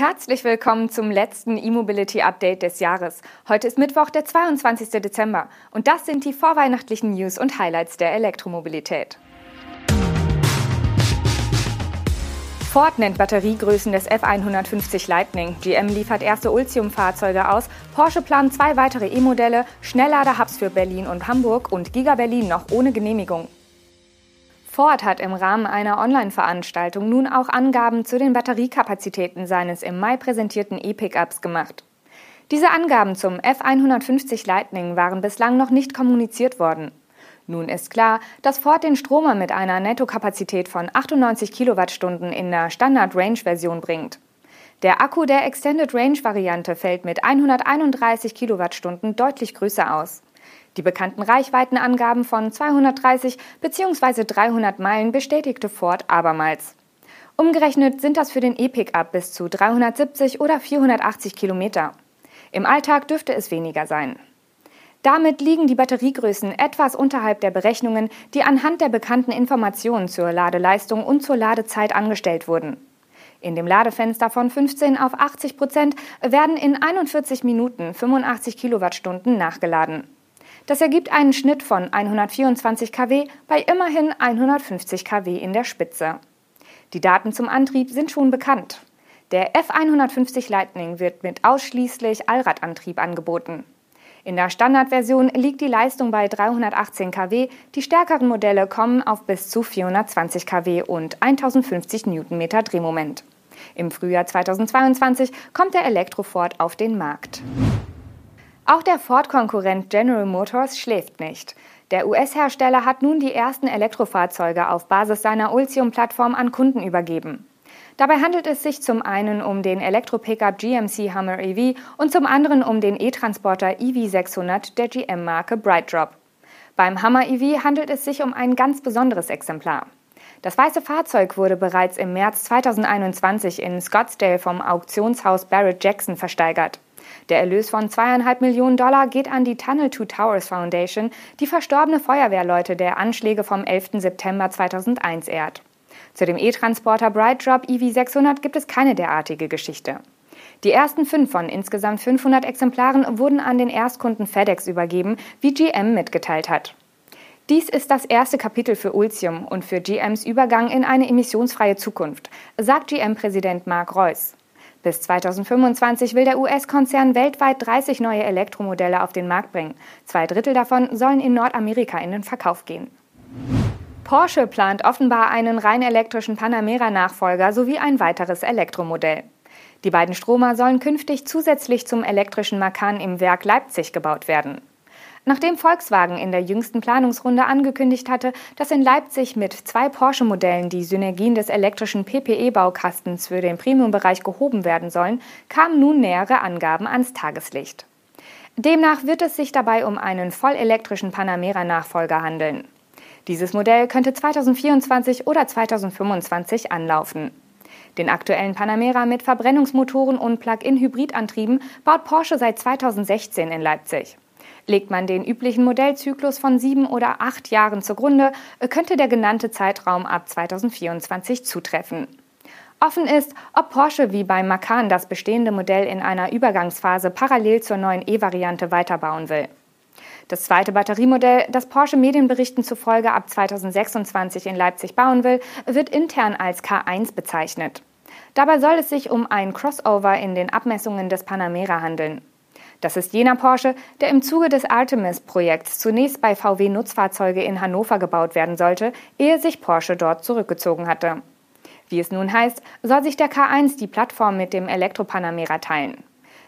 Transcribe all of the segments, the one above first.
herzlich willkommen zum letzten E-Mobility Update des Jahres. Heute ist Mittwoch, der 22. Dezember und das sind die vorweihnachtlichen News und Highlights der Elektromobilität. Ford nennt Batteriegrößen des F150 Lightning. GM liefert erste Ultium-Fahrzeuge aus. Porsche plant zwei weitere E-Modelle, Schnelllader-Hubs für Berlin und Hamburg und Giga Berlin noch ohne Genehmigung. Ford hat im Rahmen einer Online-Veranstaltung nun auch Angaben zu den Batteriekapazitäten seines im Mai präsentierten E-Pickups gemacht. Diese Angaben zum F150 Lightning waren bislang noch nicht kommuniziert worden. Nun ist klar, dass Ford den Stromer mit einer Nettokapazität von 98 Kilowattstunden in der Standard-Range-Version bringt. Der Akku der Extended Range-Variante fällt mit 131 Kilowattstunden deutlich größer aus. Die bekannten Reichweitenangaben von 230 bzw. 300 Meilen bestätigte Ford abermals. Umgerechnet sind das für den E-Pickup bis zu 370 oder 480 Kilometer. Im Alltag dürfte es weniger sein. Damit liegen die Batteriegrößen etwas unterhalb der Berechnungen, die anhand der bekannten Informationen zur Ladeleistung und zur Ladezeit angestellt wurden. In dem Ladefenster von 15 auf 80 Prozent werden in 41 Minuten 85 Kilowattstunden nachgeladen. Das ergibt einen Schnitt von 124 kW bei immerhin 150 kW in der Spitze. Die Daten zum Antrieb sind schon bekannt. Der F150 Lightning wird mit ausschließlich Allradantrieb angeboten. In der Standardversion liegt die Leistung bei 318 kW, die stärkeren Modelle kommen auf bis zu 420 kW und 1050 Newtonmeter Drehmoment. Im Frühjahr 2022 kommt der Elektroford auf den Markt. Auch der Ford-Konkurrent General Motors schläft nicht. Der US-Hersteller hat nun die ersten Elektrofahrzeuge auf Basis seiner Ultium-Plattform an Kunden übergeben. Dabei handelt es sich zum einen um den Elektro-Pickup GMC Hummer EV und zum anderen um den E-Transporter EV600 der GM-Marke BrightDrop. Beim Hummer EV handelt es sich um ein ganz besonderes Exemplar. Das weiße Fahrzeug wurde bereits im März 2021 in Scottsdale vom Auktionshaus Barrett Jackson versteigert. Der Erlös von zweieinhalb Millionen Dollar geht an die Tunnel Two Towers Foundation, die verstorbene Feuerwehrleute der Anschläge vom 11. September 2001 ehrt. Zu dem E-Transporter BrightDrop EV600 gibt es keine derartige Geschichte. Die ersten fünf von insgesamt 500 Exemplaren wurden an den Erstkunden FedEx übergeben, wie GM mitgeteilt hat. Dies ist das erste Kapitel für Ultium und für GMs Übergang in eine emissionsfreie Zukunft, sagt GM-Präsident Mark Reuss. Bis 2025 will der US-Konzern weltweit 30 neue Elektromodelle auf den Markt bringen. Zwei Drittel davon sollen in Nordamerika in den Verkauf gehen. Porsche plant offenbar einen rein elektrischen Panamera-Nachfolger sowie ein weiteres Elektromodell. Die beiden Stromer sollen künftig zusätzlich zum elektrischen Macan im Werk Leipzig gebaut werden. Nachdem Volkswagen in der jüngsten Planungsrunde angekündigt hatte, dass in Leipzig mit zwei Porsche-Modellen die Synergien des elektrischen PPE-Baukastens für den Premium-Bereich gehoben werden sollen, kamen nun nähere Angaben ans Tageslicht. Demnach wird es sich dabei um einen vollelektrischen Panamera-Nachfolger handeln. Dieses Modell könnte 2024 oder 2025 anlaufen. Den aktuellen Panamera mit Verbrennungsmotoren und Plug-in-Hybridantrieben baut Porsche seit 2016 in Leipzig. Legt man den üblichen Modellzyklus von sieben oder acht Jahren zugrunde, könnte der genannte Zeitraum ab 2024 zutreffen. Offen ist, ob Porsche wie beim Macan das bestehende Modell in einer Übergangsphase parallel zur neuen E-Variante weiterbauen will. Das zweite Batteriemodell, das Porsche Medienberichten zufolge ab 2026 in Leipzig bauen will, wird intern als K1 bezeichnet. Dabei soll es sich um ein Crossover in den Abmessungen des Panamera handeln. Das ist jener Porsche, der im Zuge des Artemis-Projekts zunächst bei VW Nutzfahrzeuge in Hannover gebaut werden sollte, ehe sich Porsche dort zurückgezogen hatte. Wie es nun heißt, soll sich der K1 die Plattform mit dem Elektro-Panamera teilen.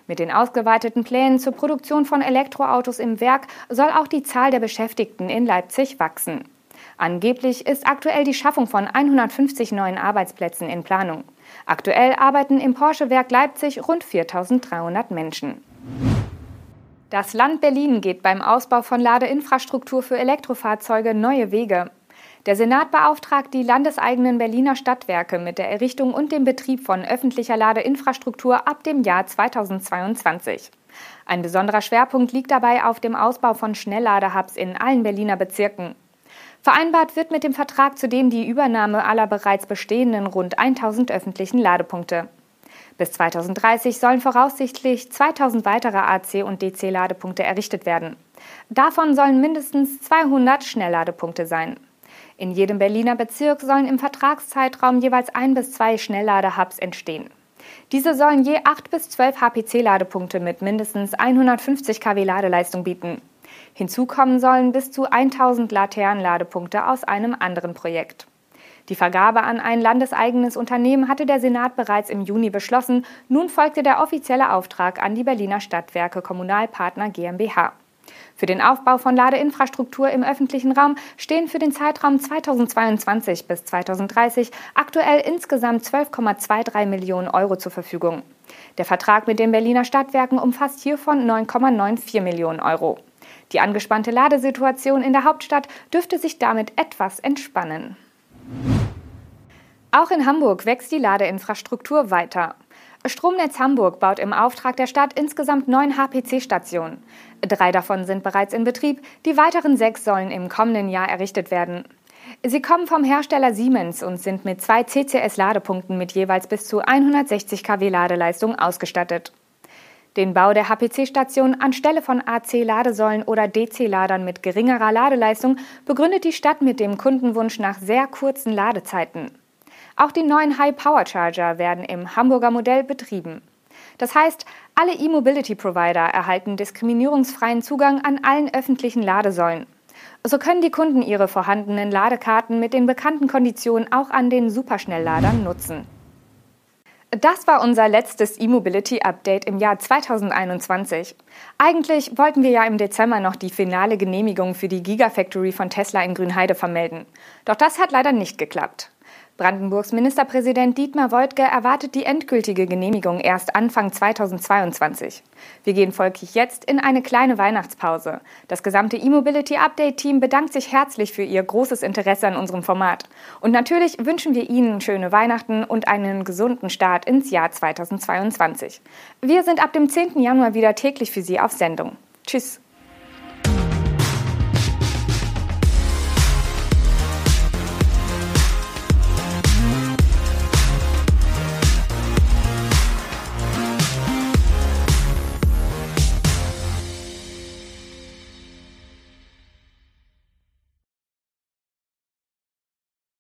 Mit den ausgeweiteten Plänen zur Produktion von Elektroautos im Werk soll auch die Zahl der Beschäftigten in Leipzig wachsen. Angeblich ist aktuell die Schaffung von 150 neuen Arbeitsplätzen in Planung. Aktuell arbeiten im Porsche-Werk Leipzig rund 4300 Menschen. Das Land Berlin geht beim Ausbau von Ladeinfrastruktur für Elektrofahrzeuge neue Wege. Der Senat beauftragt die landeseigenen Berliner Stadtwerke mit der Errichtung und dem Betrieb von öffentlicher Ladeinfrastruktur ab dem Jahr 2022. Ein besonderer Schwerpunkt liegt dabei auf dem Ausbau von Schnellladehubs in allen Berliner Bezirken. Vereinbart wird mit dem Vertrag zudem die Übernahme aller bereits bestehenden rund 1000 öffentlichen Ladepunkte. Bis 2030 sollen voraussichtlich 2000 weitere AC- und DC-Ladepunkte errichtet werden. Davon sollen mindestens 200 Schnellladepunkte sein. In jedem Berliner Bezirk sollen im Vertragszeitraum jeweils ein bis zwei Schnellladehubs entstehen. Diese sollen je 8 bis 12 HPC-Ladepunkte mit mindestens 150 kW Ladeleistung bieten. Hinzu kommen sollen bis zu 1000 Laternenladepunkte aus einem anderen Projekt. Die Vergabe an ein landeseigenes Unternehmen hatte der Senat bereits im Juni beschlossen. Nun folgte der offizielle Auftrag an die Berliner Stadtwerke Kommunalpartner GmbH. Für den Aufbau von Ladeinfrastruktur im öffentlichen Raum stehen für den Zeitraum 2022 bis 2030 aktuell insgesamt 12,23 Millionen Euro zur Verfügung. Der Vertrag mit den Berliner Stadtwerken umfasst hiervon 9,94 Millionen Euro. Die angespannte Ladesituation in der Hauptstadt dürfte sich damit etwas entspannen. Auch in Hamburg wächst die Ladeinfrastruktur weiter. Stromnetz Hamburg baut im Auftrag der Stadt insgesamt neun HPC-Stationen. Drei davon sind bereits in Betrieb, die weiteren sechs sollen im kommenden Jahr errichtet werden. Sie kommen vom Hersteller Siemens und sind mit zwei CCS-Ladepunkten mit jeweils bis zu 160 kW Ladeleistung ausgestattet. Den Bau der HPC-Station anstelle von AC-Ladesäulen oder DC-Ladern mit geringerer Ladeleistung begründet die Stadt mit dem Kundenwunsch nach sehr kurzen Ladezeiten. Auch die neuen High-Power-Charger werden im Hamburger Modell betrieben. Das heißt, alle E-Mobility-Provider erhalten diskriminierungsfreien Zugang an allen öffentlichen Ladesäulen. So können die Kunden ihre vorhandenen Ladekarten mit den bekannten Konditionen auch an den Superschnellladern nutzen. Das war unser letztes E-Mobility-Update im Jahr 2021. Eigentlich wollten wir ja im Dezember noch die finale Genehmigung für die Gigafactory von Tesla in Grünheide vermelden. Doch das hat leider nicht geklappt. Brandenburgs Ministerpräsident Dietmar Woidke erwartet die endgültige Genehmigung erst Anfang 2022. Wir gehen folglich jetzt in eine kleine Weihnachtspause. Das gesamte E-Mobility Update Team bedankt sich herzlich für Ihr großes Interesse an unserem Format. Und natürlich wünschen wir Ihnen schöne Weihnachten und einen gesunden Start ins Jahr 2022. Wir sind ab dem 10. Januar wieder täglich für Sie auf Sendung. Tschüss.